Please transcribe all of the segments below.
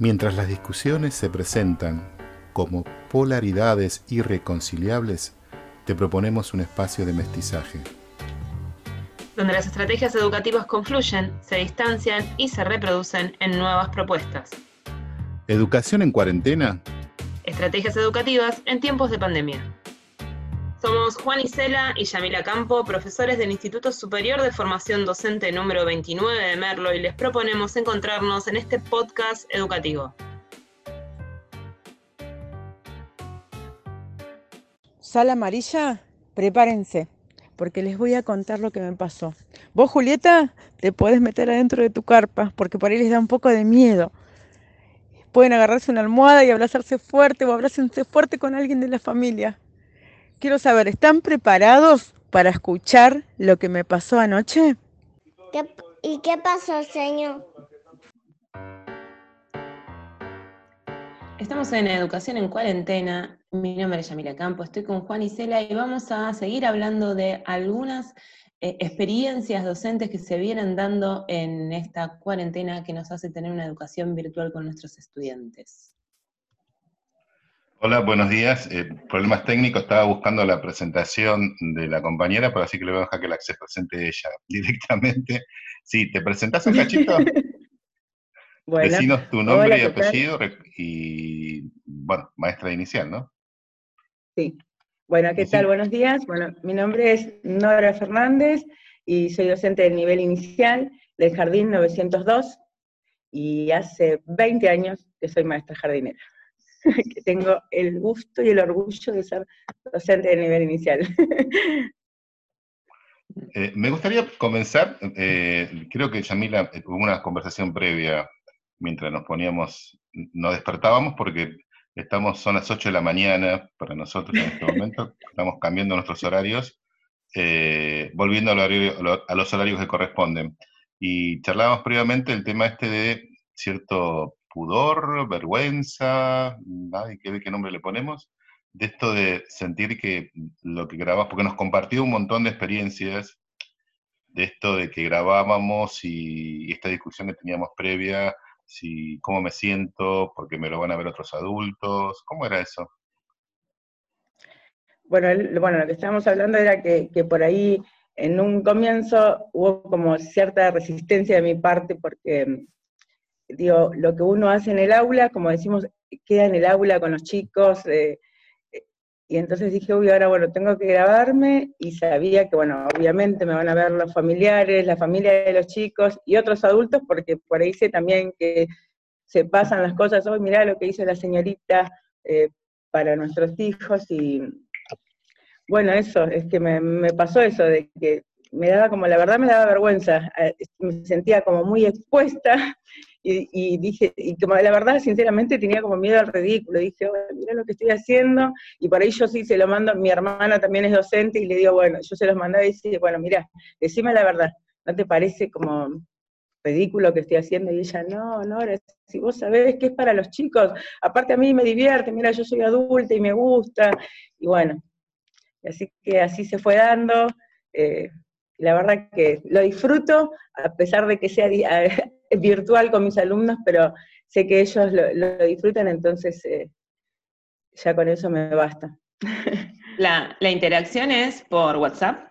Mientras las discusiones se presentan como polaridades irreconciliables, te proponemos un espacio de mestizaje. Donde las estrategias educativas confluyen, se distancian y se reproducen en nuevas propuestas. ¿Educación en cuarentena? Estrategias educativas en tiempos de pandemia. Somos Juan Isela y Yamila Campo, profesores del Instituto Superior de Formación Docente número 29 de Merlo, y les proponemos encontrarnos en este podcast educativo. Sala amarilla, prepárense, porque les voy a contar lo que me pasó. Vos, Julieta, te podés meter adentro de tu carpa, porque por ahí les da un poco de miedo. Pueden agarrarse una almohada y abrazarse fuerte o abrazarse fuerte con alguien de la familia Quiero saber, ¿están preparados para escuchar lo que me pasó anoche? ¿Y qué pasó, señor? Estamos en Educación en Cuarentena. Mi nombre es Yamila Campo, estoy con Juan Isela y vamos a seguir hablando de algunas eh, experiencias docentes que se vienen dando en esta cuarentena que nos hace tener una educación virtual con nuestros estudiantes. Hola, buenos días. Eh, problemas técnicos, estaba buscando la presentación de la compañera, pero así que le voy a dejar que la se presente ella directamente. Sí, ¿te presentás un cachito? bueno, Decinos tu nombre y apellido y, bueno, maestra inicial, ¿no? Sí. Bueno, ¿qué tal? Buenos días. Bueno, mi nombre es Nora Fernández y soy docente del nivel inicial del Jardín 902 y hace 20 años que soy maestra jardinera. que tengo el gusto y el orgullo de ser docente de nivel inicial. Eh, me gustaría comenzar, eh, creo que Yamila eh, hubo una conversación previa mientras nos poníamos, nos despertábamos porque estamos, son las 8 de la mañana para nosotros en este momento, estamos cambiando nuestros horarios, volviendo a los horarios que corresponden. Y charlábamos previamente el tema este de cierto pudor, vergüenza, nadie qué, qué nombre le ponemos, de esto de sentir que lo que grabamos, porque nos compartió un montón de experiencias de esto de que grabábamos y, esta discusión que teníamos previa, si cómo me siento, porque me lo van a ver otros adultos, ¿cómo era eso? Bueno, bueno lo que estábamos hablando era que, que por ahí en un comienzo hubo como cierta resistencia de mi parte porque digo, lo que uno hace en el aula, como decimos, queda en el aula con los chicos, eh, y entonces dije, uy, ahora bueno, tengo que grabarme, y sabía que, bueno, obviamente me van a ver los familiares, la familia de los chicos y otros adultos, porque por ahí sé también que se pasan las cosas, hoy mirá lo que hizo la señorita eh, para nuestros hijos, y bueno, eso, es que me, me pasó eso, de que me daba como, la verdad me daba vergüenza, eh, me sentía como muy expuesta y, dije, y como la verdad, sinceramente, tenía como miedo al ridículo. Dije, mira lo que estoy haciendo, y por ahí yo sí se lo mando, mi hermana también es docente, y le digo, bueno, yo se los mandaba y dice, bueno, mira, decime la verdad, ¿no te parece como ridículo que estoy haciendo? Y ella, no, no, si vos sabés que es para los chicos, aparte a mí me divierte, mira, yo soy adulta y me gusta, y bueno, así que así se fue dando. Eh, la verdad que lo disfruto, a pesar de que sea virtual con mis alumnos, pero sé que ellos lo, disfrutan, entonces eh, ya con eso me basta. ¿La, interacción es por WhatsApp?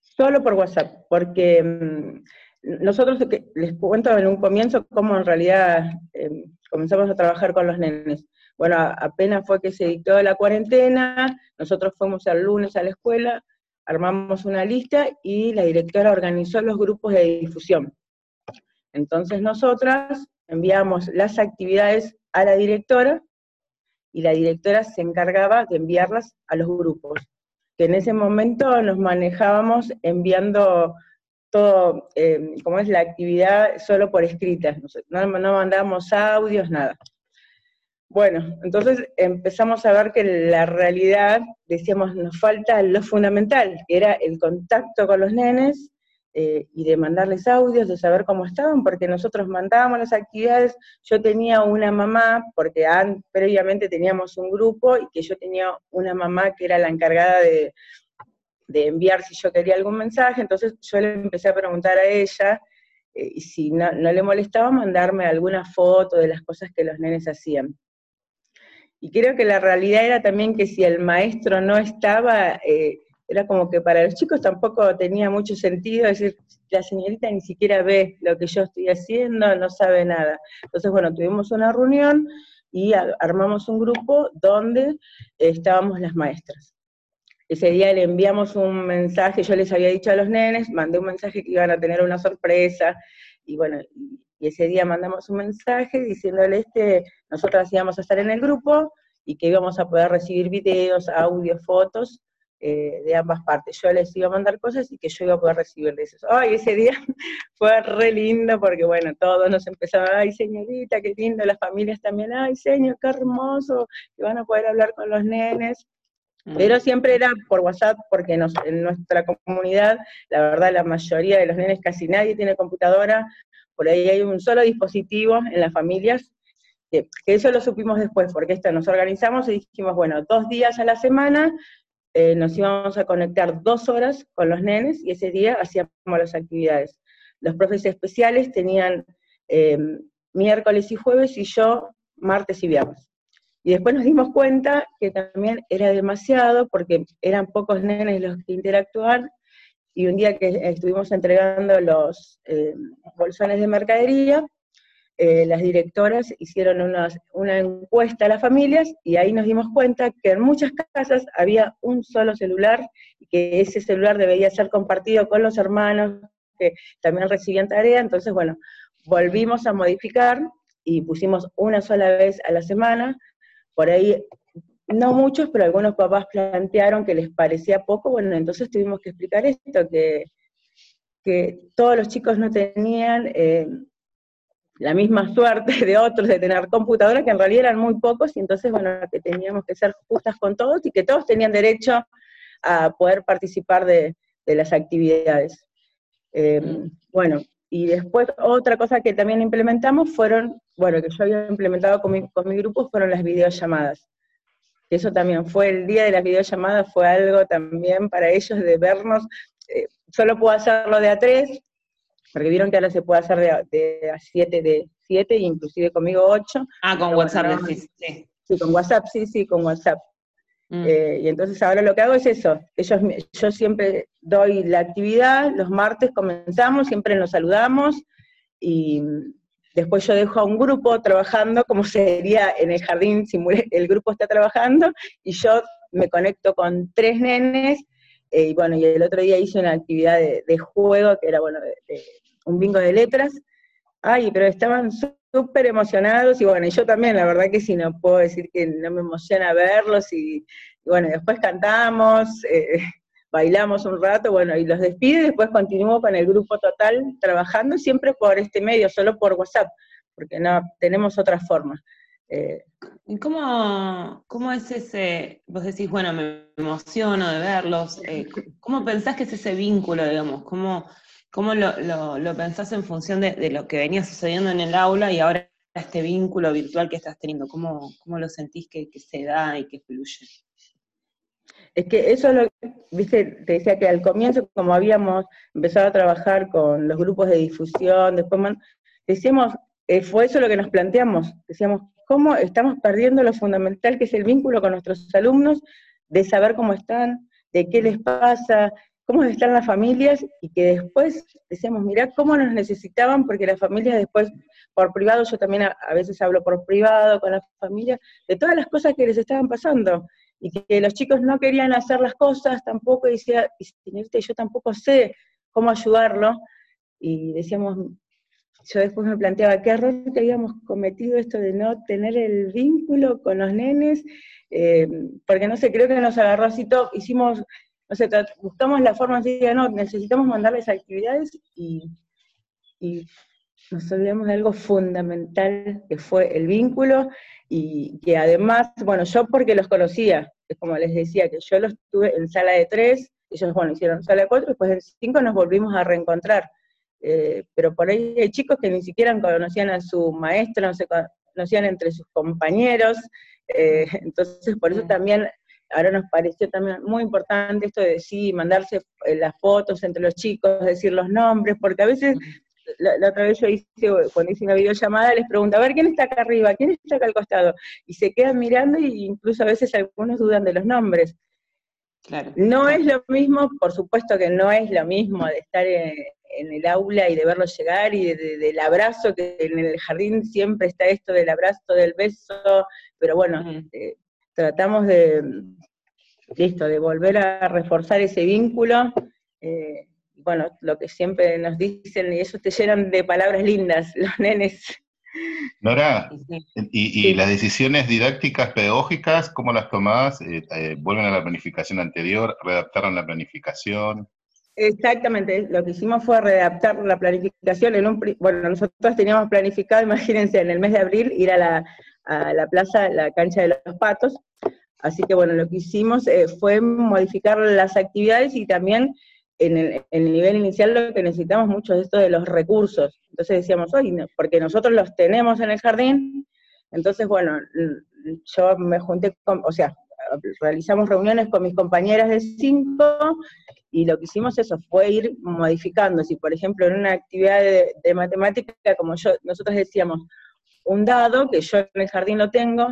Solo por WhatsApp, porque mm, nosotros les cuento en un comienzo cómo en realidad em, comenzamos a trabajar con los nenes. Bueno, apenas fue que se dictó la cuarentena, nosotros fuimos el lunes a la escuela, armamos una lista y la directora organizó los grupos de difusión. Entonces nosotras enviamos las actividades a la directora y la directora se encargaba de enviarlas a los grupos, que en ese momento nos manejábamos enviando todo, eh, como es la actividad, solo por escritas, no, no mandábamos audios, nada. Bueno, entonces empezamos a ver que la realidad, decíamos, nos falta lo fundamental, que era el contacto con los nenes eh, y de mandarles audios, de saber cómo estaban, porque nosotros mandábamos las actividades, yo tenía una mamá, porque previamente teníamos un grupo y que yo tenía una mamá que era la encargada de, de enviar si yo quería algún mensaje, entonces yo le empecé a preguntar a ella, eh, y si no, le molestaba, mandarme alguna foto de las cosas que los nenes hacían. Y creo que la realidad era también que si el maestro no estaba, eh, era como que para los chicos tampoco tenía mucho sentido decir, la señorita ni siquiera ve lo que yo estoy haciendo, no sabe nada. Entonces, bueno, tuvimos una reunión y armamos un grupo donde estábamos las maestras. Ese día le enviamos un mensaje, yo les había dicho a los nenes, mandé un mensaje que iban a tener una sorpresa, y bueno, y ese día mandamos un mensaje diciéndoles que nosotras íbamos a estar en el grupo y que íbamos a poder recibir videos, audios, fotos eh, de ambas partes. Yo les iba a mandar cosas y que yo iba a poder recibirles eso. Ay, ese día fue re lindo porque, bueno, todos nos empezaban, ay, señorita, qué lindo, las familias también, ay, señor, qué hermoso, que van a poder hablar con los nenes. Mm. Pero siempre era por WhatsApp, porque en nuestra comunidad, la verdad, la mayoría de los nenes, casi nadie tiene computadora, por ahí hay un solo dispositivo en las familias, que, que eso lo supimos después, porque esto nos organizamos y dijimos, bueno, dos días a la semana eh, nos íbamos a conectar dos horas con los nenes y ese día hacíamos las actividades. Los profes especiales tenían em, miércoles y jueves y yo martes y viernes. Y después nos dimos cuenta que también era demasiado porque eran pocos nenes los que interactuaban y un día que estuvimos entregando los em, bolsones de mercadería, eh, las directoras hicieron una encuesta a las familias y ahí nos dimos cuenta que en muchas casas había un solo celular y que ese celular debía ser compartido con los hermanos que también recibían tarea. Entonces, bueno, volvimos a modificar y pusimos una sola vez a la semana. Por ahí, no muchos, pero algunos papás plantearon que les parecía poco. Bueno, entonces tuvimos que explicar esto, que, que todos los chicos no tenían... Eh, la misma suerte de otros de tener computadoras, que en realidad eran muy pocos, y entonces, bueno, que teníamos que ser justas con todos y que todos tenían derecho a poder participar de, las actividades. Eh, bueno, y después otra cosa que también implementamos fueron, bueno, que yo había implementado con mi, con mi grupo, fueron las videollamadas. Eso también fue el día de las videollamadas, fue algo también para ellos de vernos. Eh, solo puedo hacerlo de a tres, porque vieron que ahora se puede hacer de, a 7, de 7 e inclusive conmigo 8. Ah, con WhatsApp, sí, sí. con WhatsApp, sí, sí, con WhatsApp. Mm. Eh, y entonces ahora lo que hago es eso, ellos, yo siempre doy la actividad, los martes comenzamos, siempre nos saludamos, y después yo dejo a un grupo trabajando, como sería en el jardín, el grupo está trabajando, y yo me conecto con tres nenes, eh, y bueno, y el otro día hice una actividad de, juego que era, bueno, un bingo de letras. Ay, pero estaban súper emocionados y bueno, y yo también, la verdad que sí, no puedo decir que no me emociona verlos y, bueno, después cantamos, eh, bailamos un rato, bueno, y los despido y después continúo con el grupo total trabajando siempre por este medio, solo por WhatsApp, porque no tenemos otra forma. Eh, ¿Cómo, ¿Cómo es ese, vos decís, bueno, me emociono de verlos, eh, ¿cómo pensás que es ese vínculo, digamos? ¿Cómo, cómo lo, lo, pensás en función de, lo que venía sucediendo en el aula y ahora este vínculo virtual que estás teniendo? ¿Cómo, cómo lo sentís que, se da y que fluye? Es que eso lo, viste, te decía que al comienzo, como habíamos empezado a trabajar con los grupos de difusión, después decíamos, eh, fue eso lo que nos planteamos, decíamos, cómo estamos perdiendo lo fundamental que es el vínculo con nuestros alumnos, de saber cómo están, de qué les pasa, cómo están las familias, y que después decíamos, mirá cómo nos necesitaban, porque las familias después, por privado, yo también a, veces hablo por privado con las familias, de todas las cosas que les estaban pasando, y que, los chicos no querían hacer las cosas tampoco, y decía, y yo tampoco sé cómo ayudarlo, y decíamos, yo después me planteaba qué error que habíamos cometido esto de no tener el vínculo con los nenes, eh, porque no sé, creo que nos agarró así todo, hicimos, no sé, buscamos la forma así de, no, necesitamos mandarles actividades y nos olvidamos de algo fundamental que fue el vínculo y que además, bueno, yo porque los conocía, es como les decía, que yo los tuve en sala de tres, ellos, bueno, hicieron sala de cuatro, después en cinco nos volvimos a reencontrar. Eh, pero por ahí hay chicos que ni siquiera conocían a su maestro, no se conocían entre sus compañeros, eh, entonces por eso también ahora nos pareció también muy importante esto de sí, mandarse eh, las fotos entre los chicos, decir los nombres, porque a veces la, otra vez yo hice, cuando hice una videollamada, les pregunto, a ver, ¿quién está acá arriba? ¿Quién está acá al costado? Y se quedan mirando y incluso a veces algunos dudan de los nombres. Claro. No es lo mismo, por supuesto que no es lo mismo de estar en, el aula y de verlo llegar y del abrazo, que en el jardín siempre está esto del abrazo, del beso, pero bueno, este, tratamos de, listo, de volver a reforzar ese vínculo. Eh, bueno, lo que siempre nos dicen, y eso te llenan de palabras lindas, los nenes. Nora, ¿y, las decisiones didácticas pedagógicas, cómo las tomás? Eh, eh, ¿Vuelven a la planificación anterior? ¿Redactaron la planificación? Exactamente, lo que hicimos fue redactar la planificación en un... Bueno, nosotros teníamos planificado, imagínense, en el mes de abril ir a la, a la plaza, la cancha de los patos, así que bueno, lo que hicimos eh, fue modificar las actividades y también en el, nivel inicial lo que necesitamos mucho es esto de los recursos. Entonces decíamos, oye, porque nosotros los tenemos en el jardín, entonces, bueno, yo me junté con, o sea, realizamos reuniones con mis compañeras de cinco y lo que hicimos eso fue ir modificando. Si, por ejemplo, en una actividad de, de matemática, como yo, nosotros decíamos, un dado, que yo en el jardín lo tengo,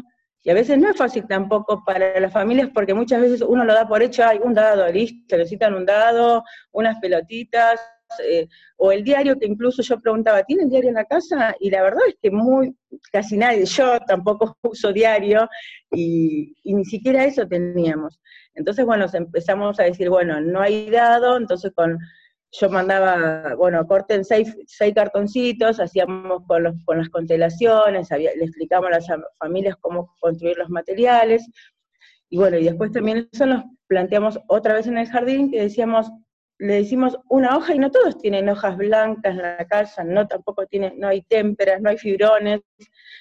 y a veces no es fácil tampoco para las familias porque muchas veces uno lo da por hecho, hay un dado, listo, necesitan un dado, unas pelotitas, eh, o el diario que incluso yo preguntaba, ¿tienen diario en la casa? Y la verdad es que muy, casi nadie, yo tampoco uso diario, y, y ni siquiera eso teníamos. Entonces, bueno, empezamos a decir, bueno, no hay dado, entonces con yo mandaba, bueno, corten seis, seis cartoncitos, hacíamos con, los, con las constelaciones, le explicamos a las familias cómo construir los materiales, y bueno, y después también eso nos planteamos otra vez en el jardín, que decíamos, le decimos una hoja y no todos tienen hojas blancas en la casa, no tampoco tienen, no hay témperas, no hay fibrones,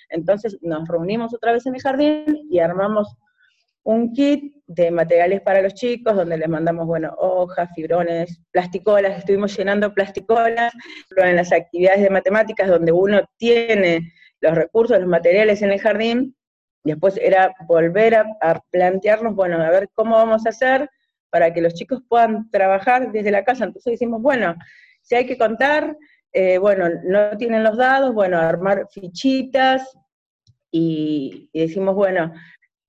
entonces nos reunimos otra vez en el jardín y armamos un kit de materiales para los chicos, donde les mandamos, bueno, hojas, fibrones, plasticolas, estuvimos llenando plasticolas, en las actividades de matemáticas donde uno tiene los recursos, los materiales en el jardín, después era volver a, plantearnos, bueno, a ver cómo vamos a hacer para que los chicos puedan trabajar desde la casa. Entonces decimos, bueno, si hay que contar, eh, bueno, no tienen los dados, bueno, armar fichitas, y decimos, bueno,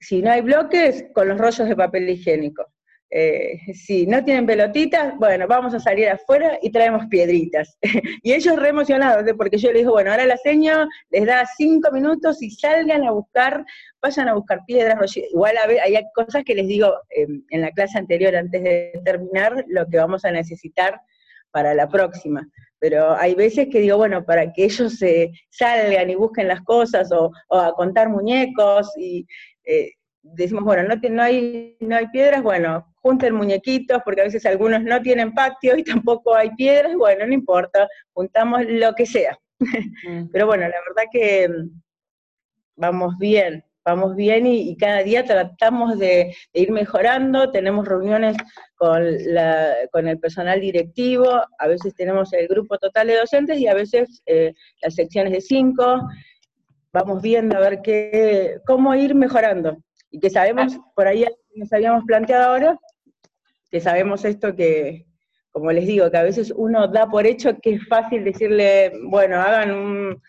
si no hay bloques, con los rollos de papel higiénico. Eh, si no tienen pelotitas, bueno, vamos a salir afuera y traemos piedritas. y ellos re emocionados, porque yo les digo, bueno, ahora la seño les da cinco minutos y salgan a buscar, vayan a buscar piedras, igual hay cosas que les digo em, en la clase anterior, antes de terminar, lo que vamos a necesitar para la próxima. Pero hay veces que digo, bueno, para que ellos se salgan y busquen las cosas o a contar muñecos y eh, decimos, bueno, no, no, hay, no hay piedras, bueno, junten muñequitos, porque a veces algunos no tienen patio y tampoco hay piedras, bueno, no importa, juntamos lo que sea. Mm. Pero bueno, la verdad que mm, vamos bien, vamos bien y, cada día tratamos de, ir mejorando, tenemos reuniones con, la, con el personal directivo, a veces tenemos el grupo total de docentes y a veces eh, las secciones de cinco, vamos viendo a ver qué, cómo ir mejorando. Y que sabemos, ah. por ahí nos habíamos planteado ahora, que sabemos esto que, como les digo, que a veces uno da por hecho que es fácil decirle, bueno, hagan un,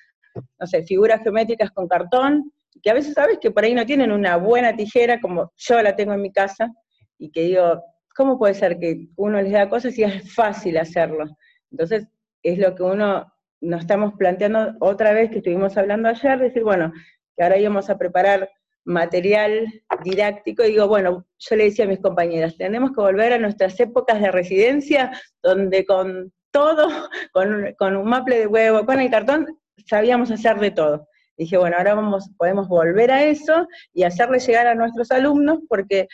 no sé, figuras geométricas con cartón, que a veces sabes que por ahí no tienen una buena tijera como yo la tengo en mi casa, y que digo, ¿cómo puede ser que uno les da cosas y es fácil hacerlo? Entonces, es lo que uno nos estamos planteando otra vez que estuvimos hablando ayer, decir, bueno, que ahora íbamos a preparar material didáctico, y digo, bueno, yo le decía a mis compañeras, tenemos que volver a nuestras épocas de residencia, donde con todo, con, un maple de huevo, con el cartón, sabíamos hacer de todo. dije, bueno, ahora vamos, podemos volver a eso y hacerle llegar a nuestros alumnos, porque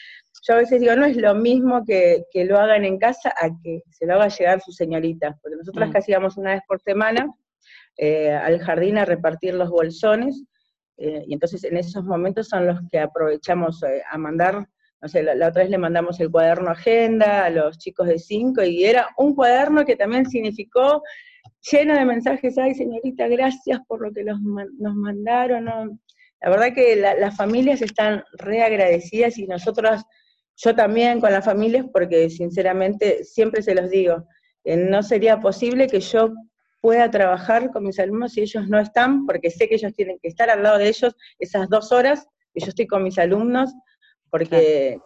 yo a veces digo, no es lo mismo que, lo hagan en casa a que se lo haga llegar su señorita, porque nosotros mm. casi vamos una vez por semana eh, al jardín a repartir los bolsones, eh, y entonces en esos momentos son los que aprovechamos eh, a mandar, no sé, la, otra vez le mandamos el cuaderno agenda a los chicos de 5, y era un cuaderno que también significó lleno de mensajes, ay señorita, gracias por lo que nos mandaron, la verdad que las familias están reagradecidas y nosotros yo también con las familias, porque sinceramente siempre se los digo, no sería posible que yo pueda trabajar con mis alumnos si ellos no están, porque sé que ellos tienen que estar al lado de ellos esas dos horas que yo estoy con mis alumnos, porque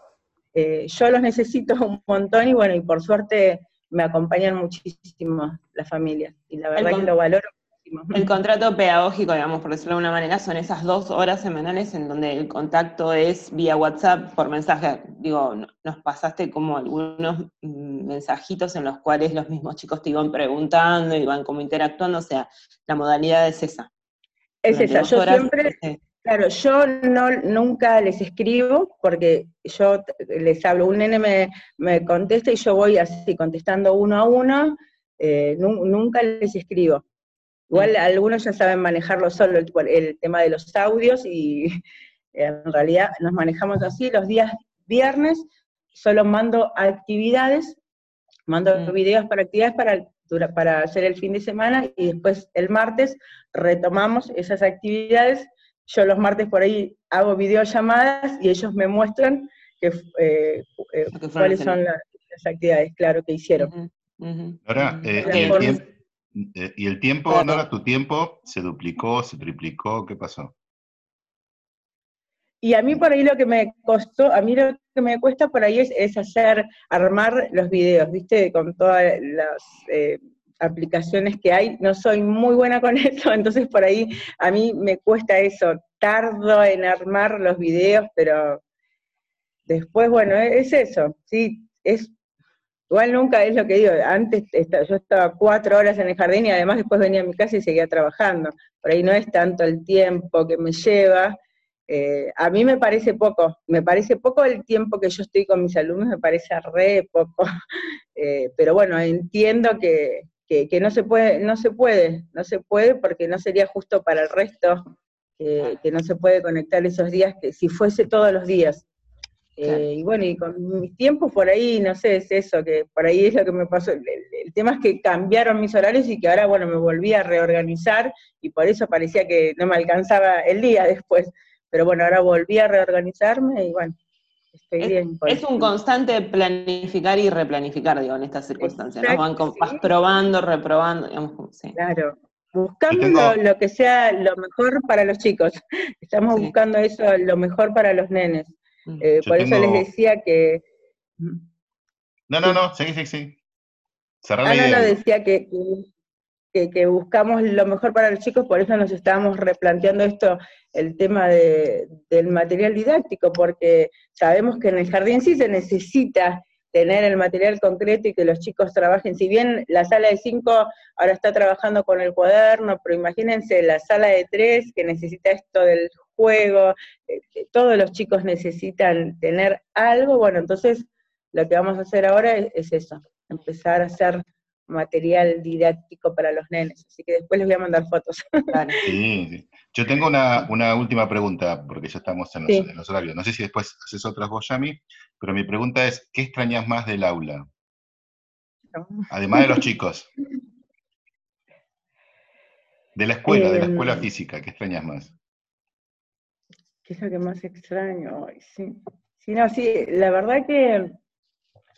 eh, yo los necesito un montón y bueno, y por suerte me acompañan muchísimo las familias, y la verdad que lo valoro el contrato pedagógico, digamos, por decirlo de alguna manera, son esas dos horas semanales en donde el contacto es vía WhatsApp por mensaje. Digo, nos pasaste como algunos mm, mensajitos en los cuales los mismos chicos te iban preguntando, iban como interactuando, o sea, la modalidad es esa. Es esa, yo siempre, claro, yo no, nunca les escribo porque yo les hablo, un nene me, me contesta y yo voy así contestando uno a uno, eh, nunca les escribo Igual algunos ya saben manejarlo solo, el, tema de los audios, y en realidad nos manejamos así. Los días viernes solo mando actividades, mando mm. videos para actividades para, para hacer el fin de semana, y después el martes retomamos esas actividades. Yo los martes por ahí hago videollamadas y ellos me muestran que, eh, eh, cuáles son las, actividades, claro, que hicieron. Ahora, eh, eh, ¿Y el tiempo, Nora, tu tiempo se duplicó, se triplicó? ¿Qué pasó? Y a mí por ahí lo que me costó, a mí lo que me cuesta por ahí es, hacer, armar los videos, ¿viste? Con todas las eh, aplicaciones que hay. No soy muy buena con eso, entonces por ahí a mí me cuesta eso. Tardo en armar los videos, pero después, bueno, es eso, ¿sí? Es Igual nunca es lo que digo, antes yo estaba cuatro horas en el jardín y además después venía a mi casa y seguía trabajando. Por ahí no es tanto el tiempo que me lleva. Eh, a mí me parece poco, me parece poco el tiempo que yo estoy con mis alumnos, me parece re poco. Eh, pero bueno, entiendo que, no se puede, no se puede, no se puede porque no sería justo para el resto que no se puede conectar esos días, que si fuese todos los días. Eh, y bueno, y con mis tiempos por ahí, no sé, es eso, que por ahí es lo que me pasó. El, tema es que cambiaron mis horarios y que ahora, bueno, me volví a reorganizar y por eso parecía que no me alcanzaba el día después. Pero bueno, ahora volví a reorganizarme y bueno, estoy es, bien. Es un constante planificar y replanificar, digo, en estas circunstancias. ¿no? Van vas probando, reprobando, digamos, sí. Claro, buscando lo, que sea lo mejor para los chicos. Estamos buscando eso, lo mejor para los nenes. Mm. Eh, por eso les decía que... No, no, no, sí, sí, sí. Ah, no, no, decía que, que, buscamos lo mejor para los chicos, por eso nos estábamos replanteando esto, el tema de, del material didáctico, porque sabemos que en el jardín sí se necesita tener el material concreto y que los chicos trabajen. Si bien la sala de cinco ahora está trabajando con el cuaderno, pero imagínense la sala de tres que necesita esto del juego, eh, todos los chicos necesitan tener algo, bueno, entonces lo que vamos a hacer ahora es, eso, empezar a hacer material didáctico para los nenes, así que después les voy a mandar fotos. Sí, Yo tengo una, última pregunta, porque ya estamos en los, horarios. No sé si después haces otras vos, Yami, pero mi pregunta es, ¿qué extrañas más del aula? Además de los chicos. De la escuela, de la escuela em, física, ¿qué extrañas más? ¿Qué es lo que más extraño? sí. sí, no, sí, la verdad que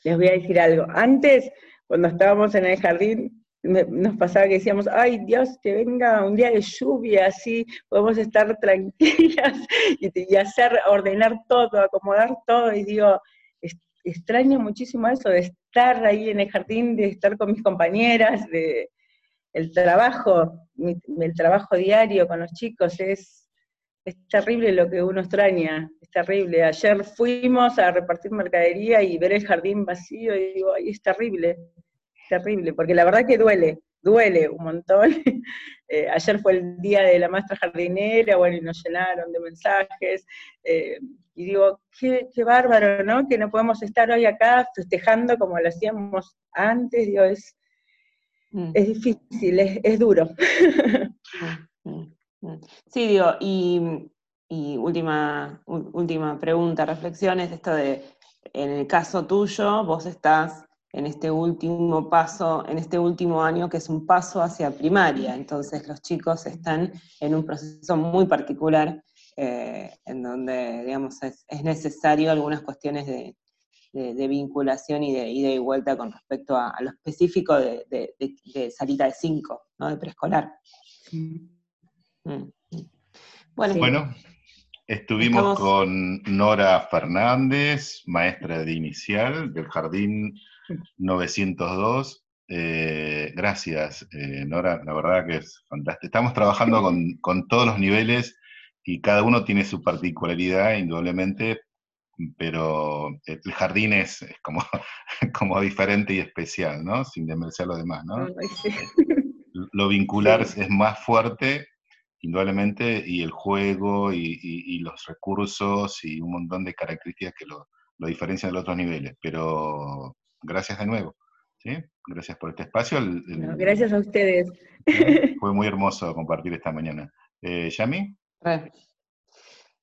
les voy a decir algo. Antes, cuando estábamos en el jardín, nos pasaba que decíamos, ay Dios, que venga un día de lluvia, así podemos estar tranquilas y, hacer, ordenar todo, acomodar todo, y digo, extraño muchísimo eso, de estar ahí en el jardín, de estar con mis compañeras, de el trabajo, el trabajo diario con los chicos, es, es terrible lo que uno extraña, es terrible. Ayer fuimos a repartir mercadería y ver el jardín vacío y digo, ay, es terrible, terrible, porque la verdad que duele, duele un montón. Eh, ayer fue el día de la maestra jardinera, bueno, y nos llenaron de mensajes, eh, y digo, qué, bárbaro, ¿no? Que no podemos estar hoy acá festejando como lo hacíamos antes, digo, es, mm. es difícil, es, duro. Mm, mm. Mm. Sí, digo, y, última, última pregunta, reflexión, es esto de, en el caso tuyo, vos estás en este último paso, en este último año que es un paso hacia primaria, entonces los chicos están en un proceso muy particular eh, en donde, digamos, es, necesario algunas cuestiones de, vinculación y de ida y vuelta con respecto a, lo específico de, salita de 5, ¿no? de preescolar. Mm, mm. Bueno, estuvimos con Nora Fernández, maestra de inicial del Jardín 902. Eh, gracias, eh, Nora, la verdad que es fantástico. Estamos trabajando con, con todos los niveles y cada uno tiene su particularidad, indudablemente, pero el jardín es, como, como diferente y especial, ¿no? Sin desmerecer lo demás, ¿no? Lo vincular es más fuerte, indudablemente, y el juego y, los recursos y un montón de características que lo, lo diferencian de los otros niveles. Pero gracias de nuevo. ¿sí? Gracias por este espacio. gracias a ustedes. Fue muy hermoso compartir esta mañana. Eh, ¿Yami?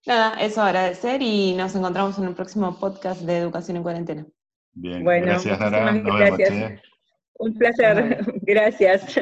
Nada, eso agradecer y nos encontramos en el próximo podcast de Educación en Cuarentena. Bien, gracias Nara. Gracias. Un placer, gracias.